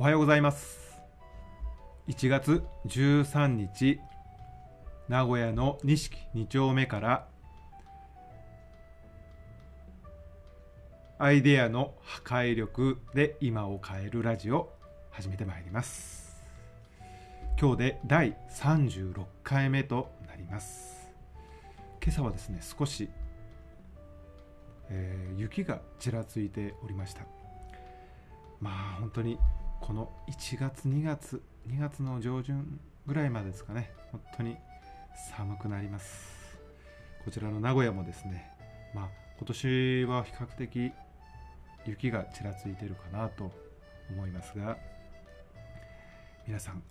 おはようございます。1月13日名古屋の錦2丁目からアイデアの破壊力で今を変えるラジオ始めてまいります。今日で第36回目となります。今朝はですね少し、えー雪がちらついておりました。まあ本当にこの1月2月2月の上旬ぐらいまでですかね。本当に寒くなります。こちらの名古屋もですねまあ今年は比較的雪がちらついてるかなと思いますが皆さん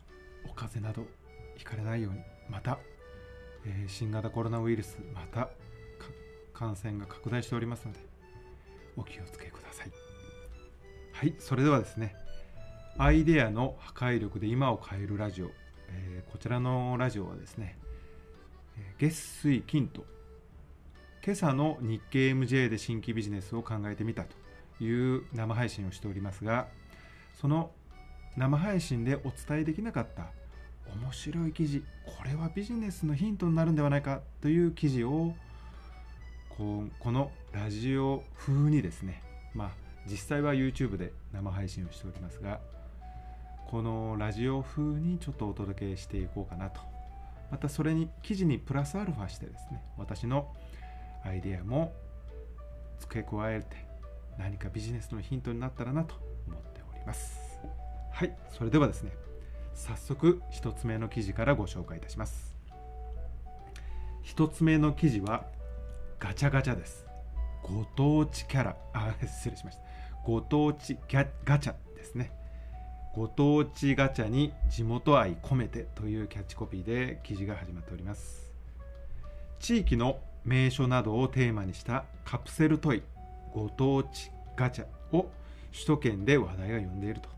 お風邪などひかれないようにまた、えー新型コロナウイルスまた感染が拡大しておりますのでお気をつけください。はいそれではですねアイデアの破壊力で今を変えるラジオ、えーこちらのラジオはですね月水金と今朝の日経 MJ で新規ビジネスを考えてみたという生配信をしておりますがその生配信でお伝えできなかった面白い記事これはビジネスのヒントになるんではないかという記事をこうこのラジオ風にですねまあ実際は YouTube で生配信をしておりますがこのラジオ風にちょっとお届けしていこうかなと。またそれに記事にプラスアルファしてですね私のアイデアも付け加えて何かビジネスのヒントになったらなと思っております。はいそれではですね早速1つ目の記事からご紹介いたします。1つ目の記事はガチャガチャです。ご当地キャラあ失礼しました。ご当地ガチャですね。ご当地ガチャに地元愛込めてというキャッチコピーで記事が始まっております。地域の名所などをテーマにしたカプセルトイご当地ガチャを首都圏で話題が呼んでいると。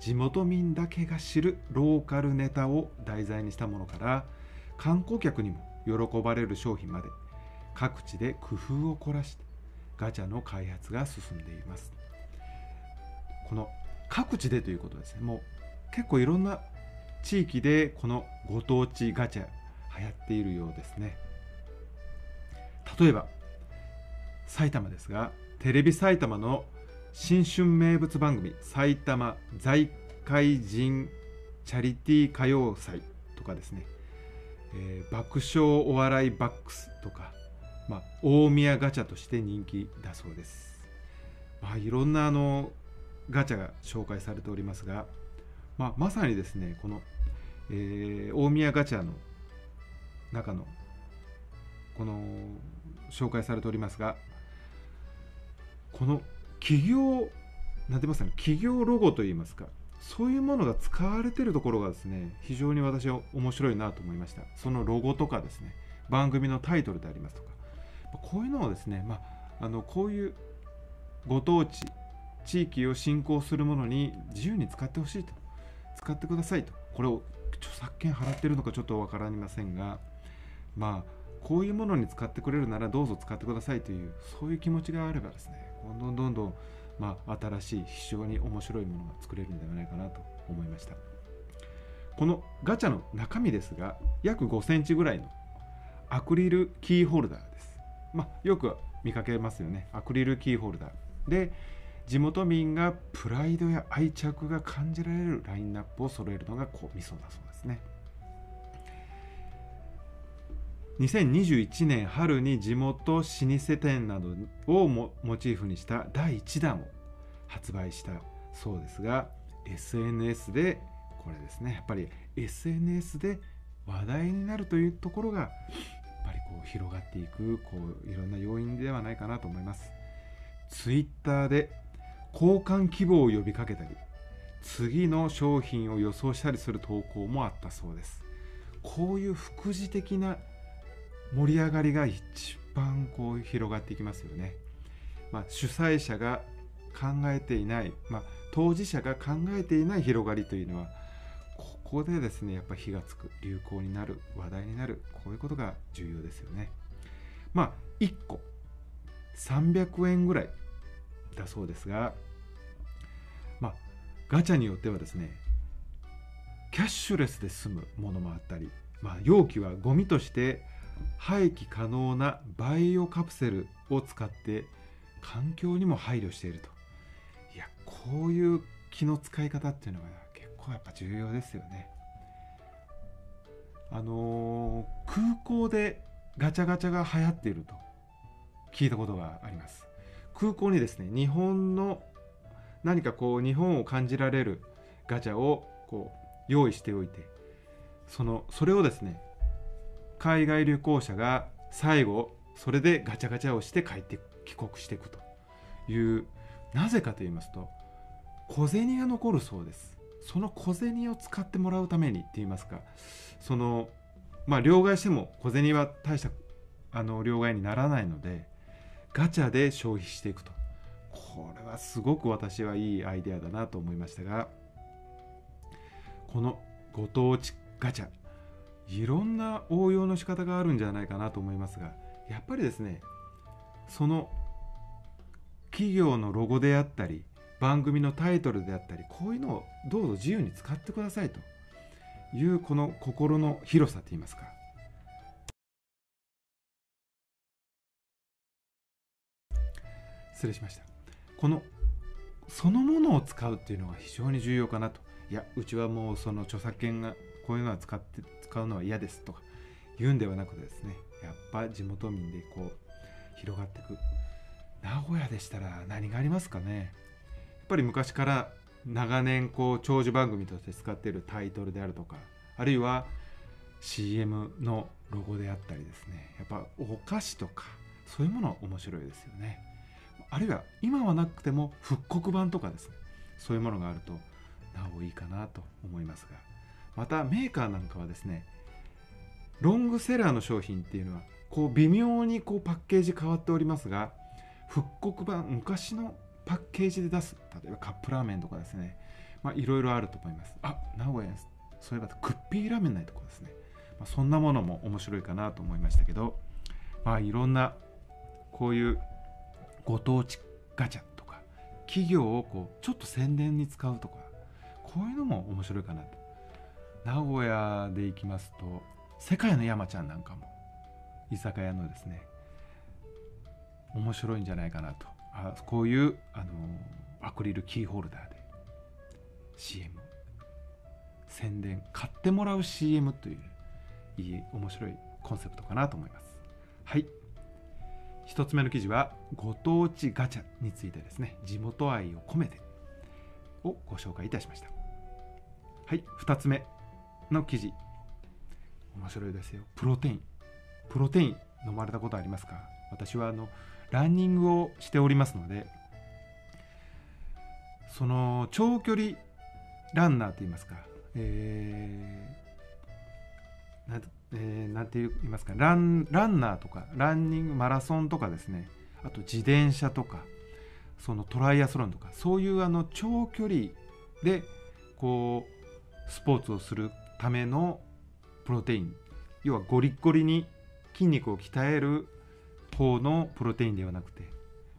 地元民だけが知るローカルネタを題材にしたものから観光客にも喜ばれる商品まで各地で工夫を凝らしてガチャの開発が進んでいます。この各地でということですね。もう結構いろんな地域でこのご当地ガチャ流行っているようですね。例えば埼玉ですがテレビ埼玉の新春名物番組埼玉財界人チャリティー歌謡祭とかですね、えー爆笑お笑いバックスとか、まあ、大宮ガチャとして人気だそうです、まあ、いろんなあのガチャが紹介されておりますが、まあ、まさにですねこの、えー大宮ガチャの中のこの紹介されておりますがこの企業なんて言いますかね企業ロゴといいますかそういうものが使われてるところがですね非常に私は面白いなと思いました。そのロゴとかですね番組のタイトルでありますとかこういうのをですね、まあ、あのこういうご当地地域を振興するものに自由に使ってほしいと。使ってくださいと。これを著作権払ってるのかちょっとわからりませんがまあこういうものに使ってくれるならどうぞ使ってくださいというそういう気持ちがあればですねどんどんどんどん、まあ、新しい非常に面白いものが作れるんではないかなと思いました。このガチャの中身ですが約5センチぐらいのアクリルキーホルダーです、まあ、よく見かけますよね。アクリルキーホルダー。で地元民がプライドや愛着が感じられるラインナップを揃えるのがこうミソだそうですね。2021年春に地元老舗店などをモモチーフにした第1弾を発売したそうですが SNS でこれですね。やっぱり SNS で話題になるというところがやっぱりこう広がっていくこういろんな要因ではないかなと思います。ツイッターで交換希望を呼びかけたり次の商品を予想したりする投稿もあったそうです。こういう副次的な盛り上がりが一番こう広がっていきますよね、まあ、主催者が考えていない、まあ、当事者が考えていない広がりというのはここでですねやっぱ火がつく流行になる話題になるこういうことが重要ですよね。まあ1個300円ぐらいだそうですがまあガチャによってはですねキャッシュレスで済むものもあったり、まあ、容器はゴミとして廃棄可能なバイオカプセルを使って環境にも配慮していると。いやこういう気の使い方っていうのが結構やっぱ重要ですよね。あのー、空港でガチャガチャが流行っていると聞いたことがあります。空港にですね日本の何かこう日本を感じられるガチャをこう用意しておいてそのそれをですね海外旅行者が最後それでガチャガチャをして帰って帰国していくというなぜかと言いますと小銭が残るそうです。その小銭を使ってもらうためにって言いますかそのまあ両替しても小銭は大したあの両替にならないのでガチャで消費していくと。これはすごく私はいいアイデアだなと思いましたがこのご当地ガチャいろんな応用の仕方があるんじゃないかなと思いますがやっぱりですねその企業のロゴであったり番組のタイトルであったりこういうのをどうぞ自由に使ってくださいというこの心の広さといいますか。失礼しました。このそのものを使うっていうのが非常に重要かなと。いやうちはもうその著作権がこういうのは使って使うのは嫌ですとか言うんではなくてですね。やっぱ地元民でこう広がっていく。名古屋でしたら何がありますかね。やっぱり昔から長年こう長寿番組として使っているタイトルであるとかあるいは CM のロゴであったりですね。やっぱお菓子とかそういうものは面白いですよね。あるいは今はなくても復刻版とかですねそういうものがあるとなおいいかなと思いますが。またメーカーなんかはですねロングセラーの商品っていうのはこう微妙にこうパッケージ変わっておりますが復刻版昔のパッケージで出す例えばカップラーメンとかですねまあいろいろあると思います。あ名古屋そういえばクッピーラーメンないとこですね、まあ、そんなものも面白いかなと思いましたけどまあいろんなこういうご当地ガチャとか企業をこうちょっと宣伝に使うとかこういうのも面白いかなと。名古屋で行きますと世界の山ちゃんなんかも居酒屋のですね面白いんじゃないかなと。あこういうあのアクリルキーホルダーで CM 宣伝買ってもらう CM といういい面白いコンセプトかなと思います。はい。1つ目の記事はご当地ガチャについてですね。地元愛を込めてをご紹介いたしました。はい2つ目の記事。面白いですよ。プロテイン。プロテイン飲まれたことありますか？私はあのランニングをしておりますのでその長距離ランナーといいますか、えー、えー、なんて言いますかランランナーとかランニングマラソンとかですね。あと自転車とかそのトライアスロンとかそういうあの長距離でこうスポーツをするためのプロテイン。要はゴリッゴリに筋肉を鍛える方のプロテインではなくて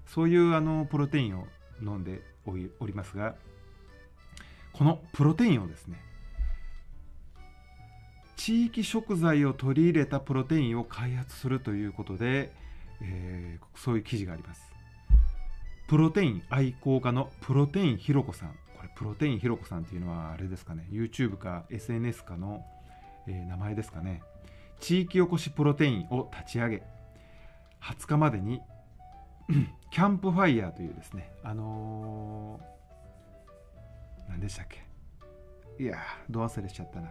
そういうあのプロテインを飲んでおりますがこのプロテインをですね地域食材を取り入れたプロテインを開発するということで、えー、そういう記事があります。プロテイン愛好家のプロテインひろこさん。これプロテインひろこさんっていうのはあれですかね。YouTube か SNS かの、えー、名前ですかね。地域おこしプロテインを立ち上げ。20日までに キャンプファイヤーというですね。あのー、何でしたっけ。いやど忘れしちゃったな。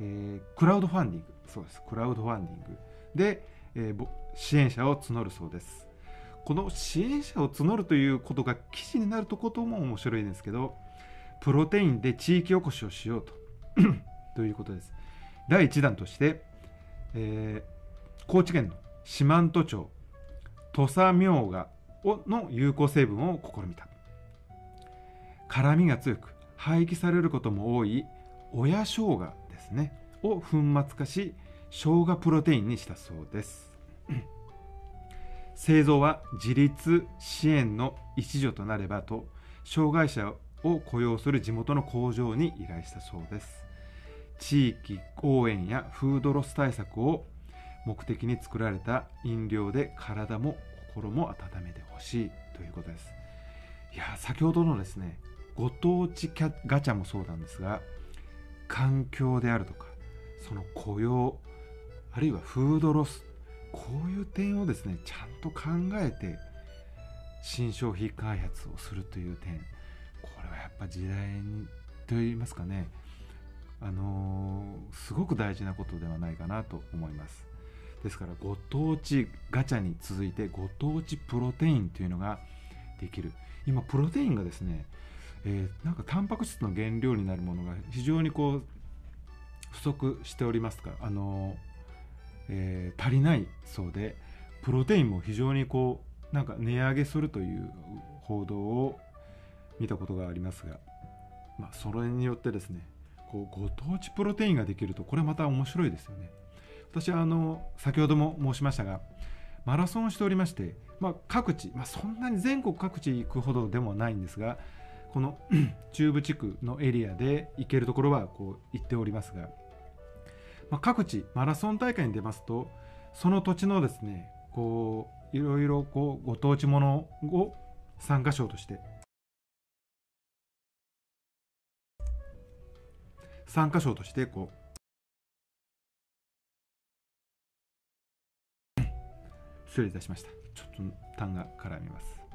えー、クラウドファンディング。そうです。クラウドファンディング。で、えー、支援者を募るそうです。この支援者を募るということが記事になるとことも面白いんですけどプロテインで地域おこしをしようと。ということです。第1弾として、えー、高知県の四万十町土佐みょうがの有効成分を試みた。辛みが強く廃棄されることも多い親生姜。ですね。を粉末化し生姜プロテインにしたそうです。製造は自立支援の一助となればと障害者を雇用する地元の工場に依頼したそうです。地域応援やフードロス対策を目的に作られた飲料で体も心も温めてほしいということです。いや先ほどのですねご当地ガチャもそうなんですが環境であるとかその雇用あるいはフードロスこういう点をですねちゃんと考えて新商品開発をするという点これはやっぱ時代にといいますかねあのー、すごく大事なことではないかなと思います。ですからご当地ガチャに続いてご当地プロテインというのができる。今プロテインがですね、えー、なんかタンパク質の原料になるものが非常にこう不足しておりますかあのえー、足りないそうでプロテインも非常にこうなんか値上げするという報道を見たことがありますが、まあ、それによってですねこうご当地プロテインができるとこれまた面白いですよね。私はあの先ほども申しましたがマラソンをしておりまして、まあ、各地、まあ、そんなに全国各地行くほどでもないんですがこの中部地区のエリアで行けるところはこう行っておりますがまあ、各地マラソン大会に出ますとその土地のですねこういろいろこうご当地ものを参加賞として参加賞としてこう失礼いたしました。ちょっと単が絡みます。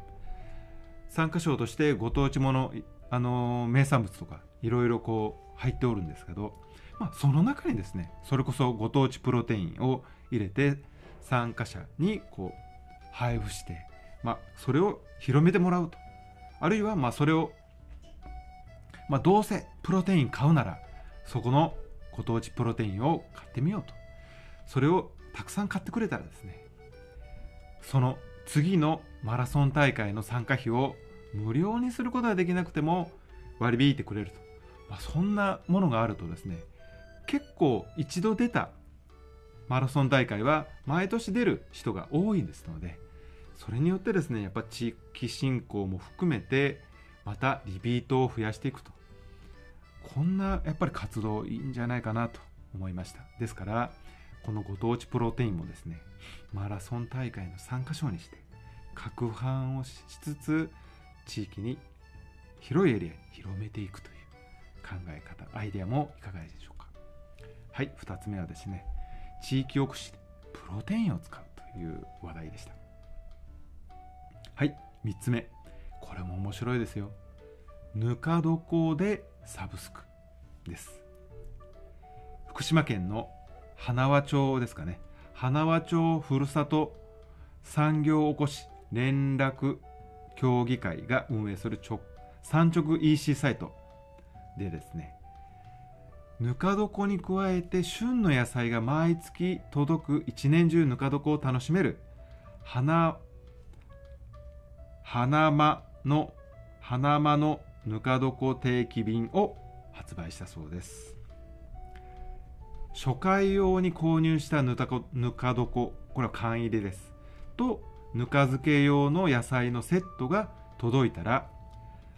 参加賞としてご当地ものあの名産物とかいろいろこう入っておるんですけどまあ、その中にですねそれこそご当地プロテインを入れて参加者にこう配布して、まあ、それを広めてもらうと。あるいはまそれを、まあ、どうせプロテイン買うならそこのご当地プロテインを買ってみようと。それをたくさん買ってくれたらですねその次のマラソン大会の参加費を無料にすることができなくても割り引いてくれると、まあ、そんなものがあるとですね結構一度出たマラソン大会は毎年出る人が多いですのでそれによってですねやっぱ地域振興も含めてまたリピートを増やしていくと。こんなやっぱり活動いいんじゃないかなと思いました。ですからこのご当地プロテインもですねマラソン大会の参加賞にして攪拌をしつつ地域に広いエリアに広めていくという考え方アイデアもいかがでしょうか。はい2つ目はですね地域おこしプロテインを使うという話題でした。はい3つ目。これも面白いですよ。ぬか床でサブスクです。福島県の花輪町ですかね。花輪町ふるさと産業おこし連絡協議会が運営する直産直 EC サイトでですねぬか床に加えて旬の野菜が毎月届く一年中ぬか床を楽しめる花花間の花間のぬか床定期便を発売したそうです。初回用に購入したぬかぬか床これは缶入れです。とぬか漬け用の野菜のセットが届いたら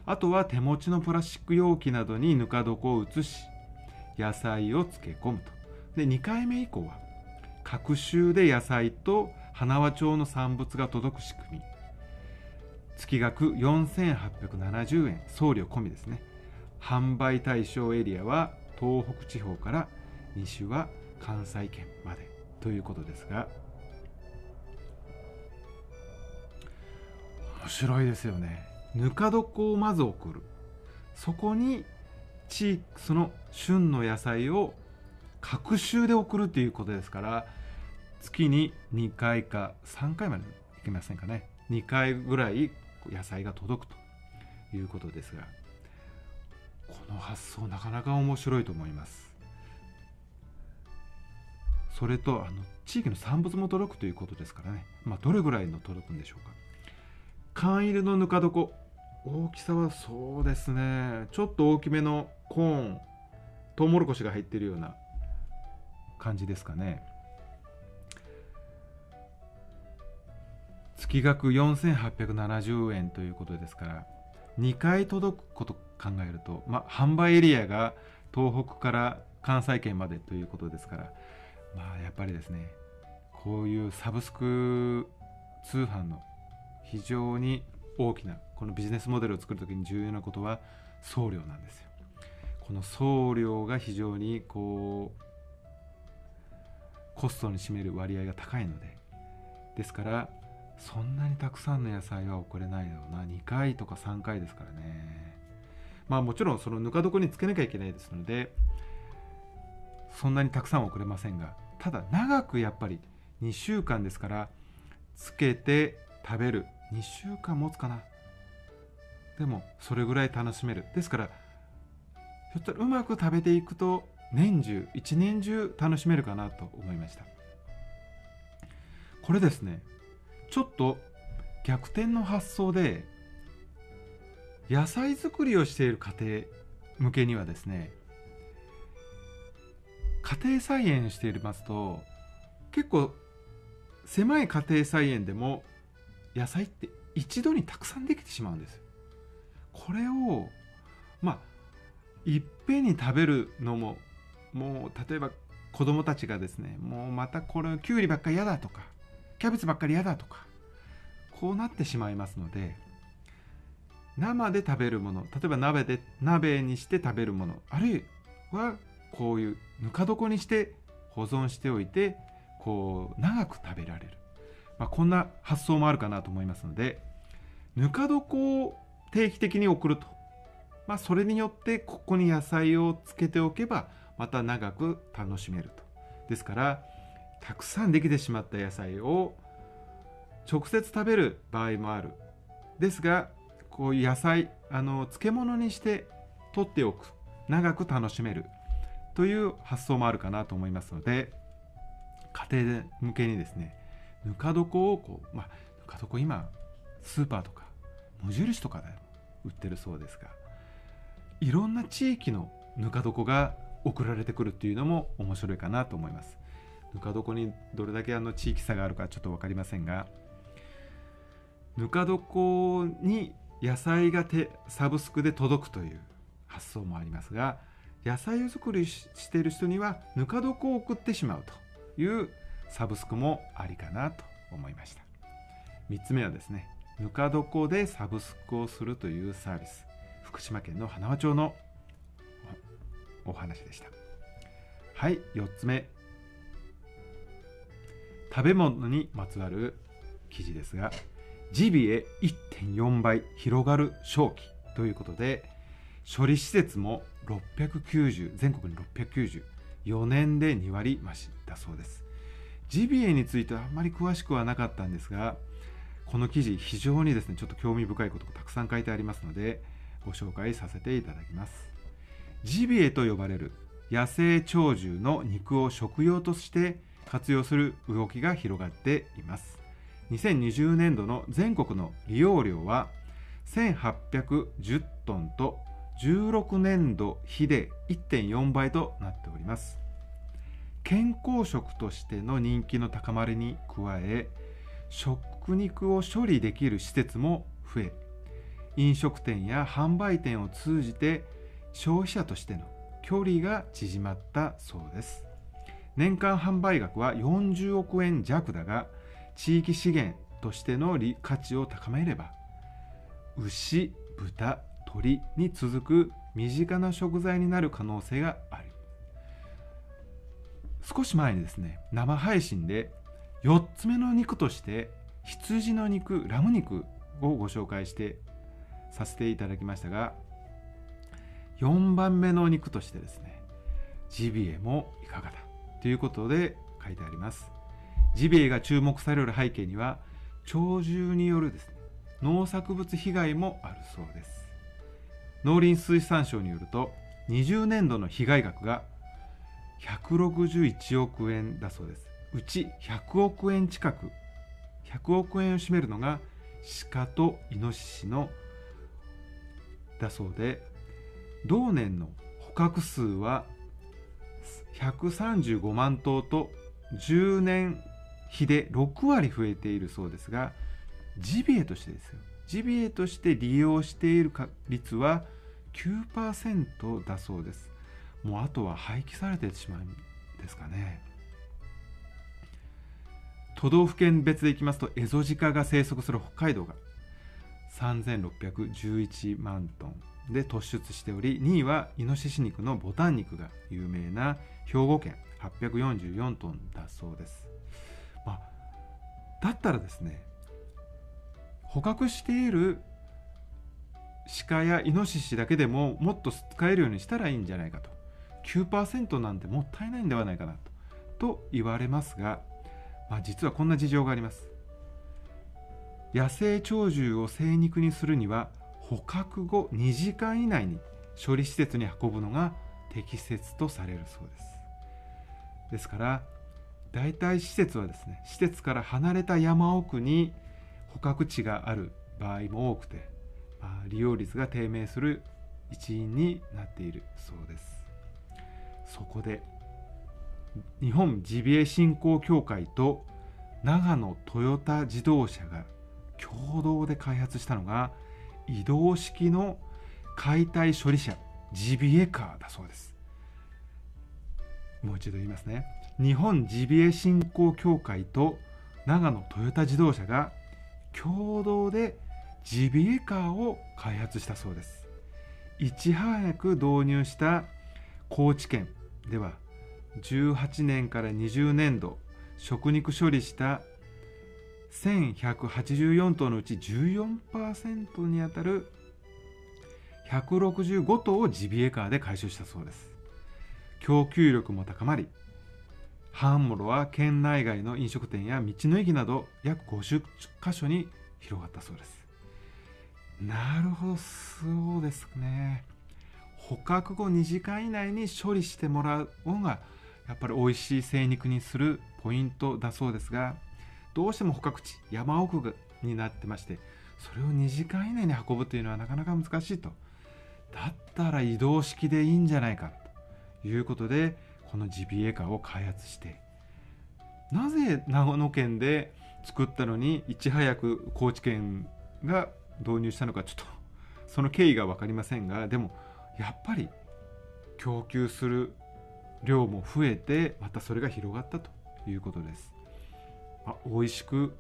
あとは手持ちのプラスチック容器などにぬか床を移し野菜を漬け込むと。で2回目以降は各週で野菜と花輪町の産物が届く仕組み。月額4870円送料込みですね。販売対象エリアは東北地方から西は関西圏までということですが面白いですよね。ぬか床をまず送る。そこに地その旬の野菜を隔週で送るということですから月に2回か3回までいけませんかね。2回ぐらい野菜が届くということですがこの発想なかなか面白いと思います。それとあの地域の産物も届くということですからね、まあ、どれぐらいの届くんでしょうか。缶入りのぬか床。大きさはそうですね。ちょっと大きめのコーン。トウモロコシが入ってるような感じですかね。月額4870円ということですから2回届くこと考えると、まあ、販売エリアが東北から関西圏までということですから、まあ、やっぱりですねこういうサブスク通販の非常に大きなこのビジネスモデルを作る時に重要なことは送料なんですよ。この送料が非常にこうコストに占める割合が高いのでですからそんなにたくさんの野菜は送れないよな2回とか3回ですからねまあもちろんそのぬか床につけなきゃいけないですのでそんなにたくさん送れませんがただ長くやっぱり2週間ですからつけて食べる。2週間持つかな。でもそれぐらい楽しめる。ですからひょっとうまく食べていくと年中一年中楽しめるかなと思いました。これですねちょっと逆転の発想で野菜作りをしている家庭向けにはですね家庭菜園していますと結構狭い家庭菜園でも野菜って一度にたくさんできてしまうんですこれをまあいっぺんに食べるのももう例えば子供たちがですねもうまたこれきゅうりばっかり嫌だとかキャベツばっかり嫌だとかこうなってしまいますので生で食べるもの例えば鍋で鍋にして食べるものあるいはこういうぬか床にして保存しておいてこう長く食べられる、まあ、こんな発想もあるかなと思いますのでぬか床を定期的に送ると、まあ、それによってここに野菜をつけておけばまた長く楽しめると。ですからたくさんできてしまった野菜を直接食べる場合もある。ですがこういう野菜あの漬物にして取っておく。長く楽しめる。という発想もあるかなと思いますので家庭向けにですねぬか床をこうまあぬか床今スーパーとか無印とかで売ってるそうですがいろんな地域のぬか床が送られてくるっていうのも面白いかなと思います。ぬか床にどれだけあの地域差があるかちょっと分かりませんがぬか床に野菜がてサブスクで届くという発想もありますが野菜を作りしている人にはぬか床を送ってしまうというサブスクもありかなと思いました。3つ目はですねぬか床でサブスクをするというサービス。福島県の花輪町のお話でした。はい4つ目。食べ物にまつわる記事ですがジビエ1.4倍広がる正気ということで処理施設も690全国に694年で2割増しだそうです。ジビエについてはあんまり詳しくはなかったんですがこの記事非常にですねちょっと興味深いことがたくさん書いてありますのでご紹介させていただきます。ジビエと呼ばれる野生鳥獣の肉を食用として活用する動きが広がっています。2020年度の全国の利用量は1810トンと16年度比で1.4倍となっております。健康食としての人気の高まりに加え食肉を処理できる施設も増え飲食店や販売店を通じて消費者としての距離が縮まったそうです。年間販売額は40億円弱だが地域資源としての価値を高めれば牛豚鳥に続く身近な食材になる可能性がある少し前にですね生配信で4つ目の肉として羊の肉ラム肉をご紹介してさせていただきましたが4番目の肉としてですねジビエもいかがだということで書いてあります。ジビエが注目される背景には鳥獣によるですね農作物被害もあるそうです。農林水産省によると20年度の被害額が161億円だそうです。うち100億円近く100億円を占めるのが鹿とイノシシのだそうで同年の捕獲数は135万頭と10年比で6割増えているそうですがジビエとしてですよ。ジビエとして利用している率は9%だそうです。もうあとは廃棄されてしまうんですかね。都道府県別でいきますとエゾジカが生息する北海道が3611万トン。で突出しており2位はイノシシ肉のボタン肉が有名な兵庫県844トンだそうです、まあ、だったらですね捕獲している鹿やイノシシだけでももっと使えるようにしたらいいんじゃないかと。9%なんてもったいないんではないかなとと言われますが、まあ、実はこんな事情があります。野生鳥獣を生肉にするには捕獲後2時間以内に処理施設に運ぶのが適切とされるそうです。ですから代替施設はですね施設から離れた山奥に捕獲地がある場合も多くて、まあ、利用率が低迷する一因になっているそうです。そこで日本ジビエ振興協会と長野トヨタ自動車が共同で開発したのが移動式の解体処理車ジビエカーだそうです。もう一度言いますね。日本ジビエ振興協会と長野トヨタ自動車が共同でジビエカーを開発したそうです。いち早く導入した高知県では18年から20年度食肉処理した1184頭のうち14%にあたる165頭をジビエカーで回収したそうです。供給力も高まり半モロは県内外の飲食店や道の駅など約50箇所に広がったそうです。なるほどそうですね。捕獲後2時間以内に処理してもらうのがやっぱり美味しい精肉にするポイントだそうですがどうしても捕獲地山奥になってましてそれを2時間以内に運ぶというのはなかなか難しいと。だったら移動式でいいんじゃないかということでこのジビエカを開発してなぜ長野県で作ったのにいち早く高知県が導入したのかちょっとその経緯が分かりませんがでもやっぱり供給する量も増えてまたそれが広がったということです。まあ、美味しく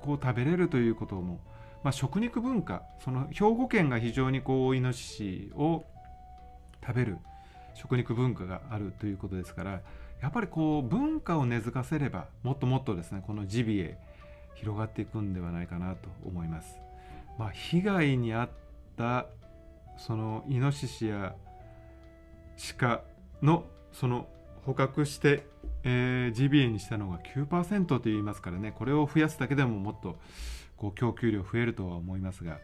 こう食べれるということも、まあ、食肉文化その兵庫県が非常にこうイノシシを食べる食肉文化があるということですからやっぱりこう文化を根付かせればもっともっとですねこのジビエ広がっていくんではないかなと思います。まあ、被害に遭ったそのイノシシや鹿のその捕獲してえー、GBA にしたのが9%と言いますからね。これを増やすだけでももっとこう供給量増えるとは思いますが、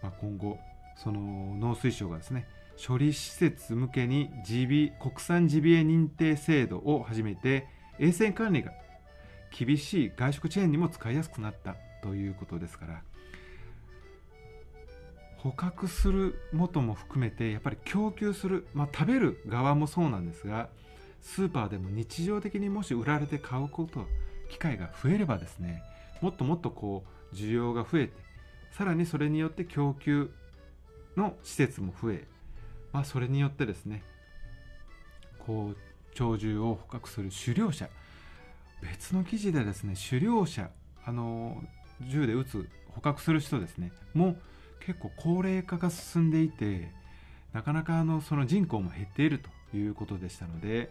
まあ、今後その農水省がですね処理施設向けに GB 国産ジビエ認定制度を始めて衛生管理が厳しい外食チェーンにも使いやすくなったということですから捕獲する元も含めてやっぱり供給する、まあ、食べる側もそうなんですがスーパーでも日常的にもし売られて買うこと機会が増えればですねもっともっとこう需要が増えてさらにそれによって供給の施設も増え、まあ、それによってですねこう鳥獣を捕獲する狩猟者別の記事でですね狩猟者あの銃で撃つ捕獲する人ですねもう結構高齢化が進んでいてなかなかあのその人口も減っているということでしたので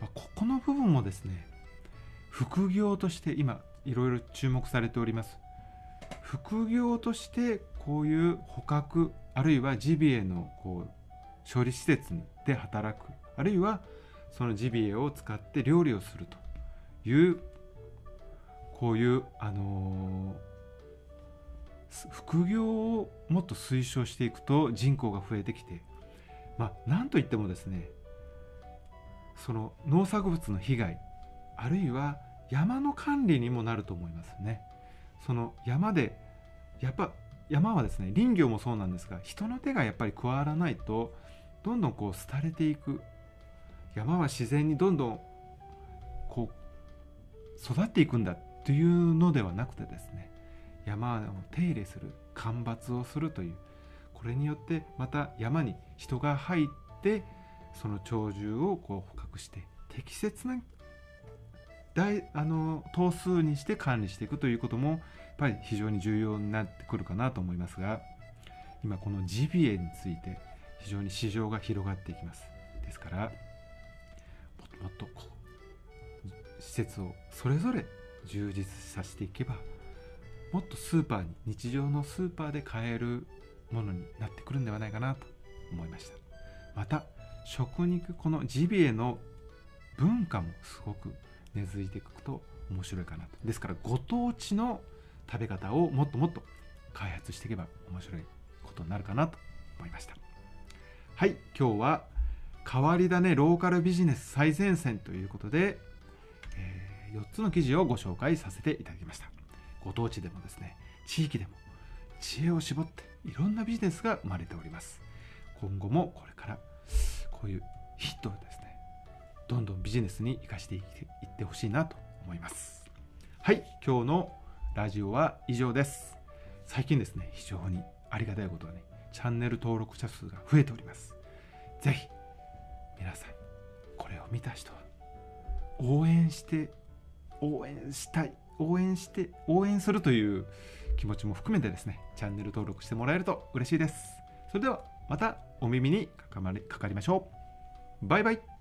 まここの部分もですね副業として今いろいろ注目されております。副業としてこういう捕獲あるいはジビエのこう処理施設で働くあるいはそのジビエを使って料理をするというこういうあのー、副業をもっと推奨していくと人口が増えてきてまあなんといってもですねその農作物の被害あるいは山の管理にもなると思いますね。その山でやっぱ山はですね林業もそうなんですが人の手がやっぱり加わらないとどんどんこう廃れていく山は自然にどんどんこう育っていくんだというのではなくてですね山を手入れする間伐をするというこれによってまた山に人が入ってその鳥獣をこう捕獲して適切な大あの頭数にして管理していくということもやっぱり非常に重要になってくるかなと思いますが今このジビエについて非常に市場が広がっていきます。ですからもっともっとこう施設をそれぞれ充実させていけばもっとスーパーに日常のスーパーで買えるものになってくるんではないかなと思いました。また食肉このジビエの文化もすごく根付いていくと面白いかなと。ですからご当地の食べ方をもっともっと開発していけば面白いことになるかなと思いました。はい今日は変わり種ローカルビジネス最前線ということで、え、4つの記事をご紹介させていただきました。ご当地でもですね地域でも知恵を絞っていろんなビジネスが生まれております。今後もこれからこういうヒットをですねどんどんビジネスに生かしていってほしいなと思います。はい今日のラジオは以上です。最近ですね非常にありがたいことはねチャンネル登録者数が増えております。ぜひ皆さんこれを見た人は応援して応援したい。応援して応援するという気持ちも含めてですねチャンネル登録してもらえると嬉しいです。それではまたお耳にかかりましょう。バイバイ。